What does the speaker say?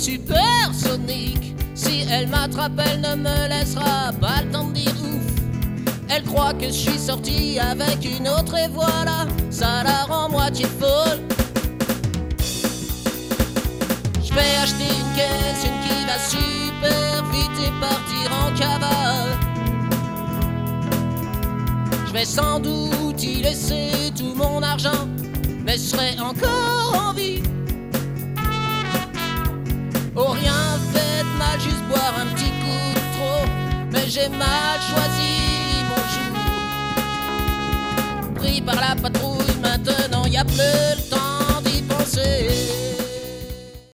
supersonique. Si elle m'attrape, elle ne me laissera pas le temps de dire ouf. Elle croit que je suis sorti avec une autre et voilà, ça la rend moitié folle. Je vais acheter une caisse, une qui va super vite et partir en cavale. Je vais sans doute y laisser tout mon argent, mais je serai encore en vie. J'ai mal choisi mon jour. Pris par la patrouille, maintenant y a plus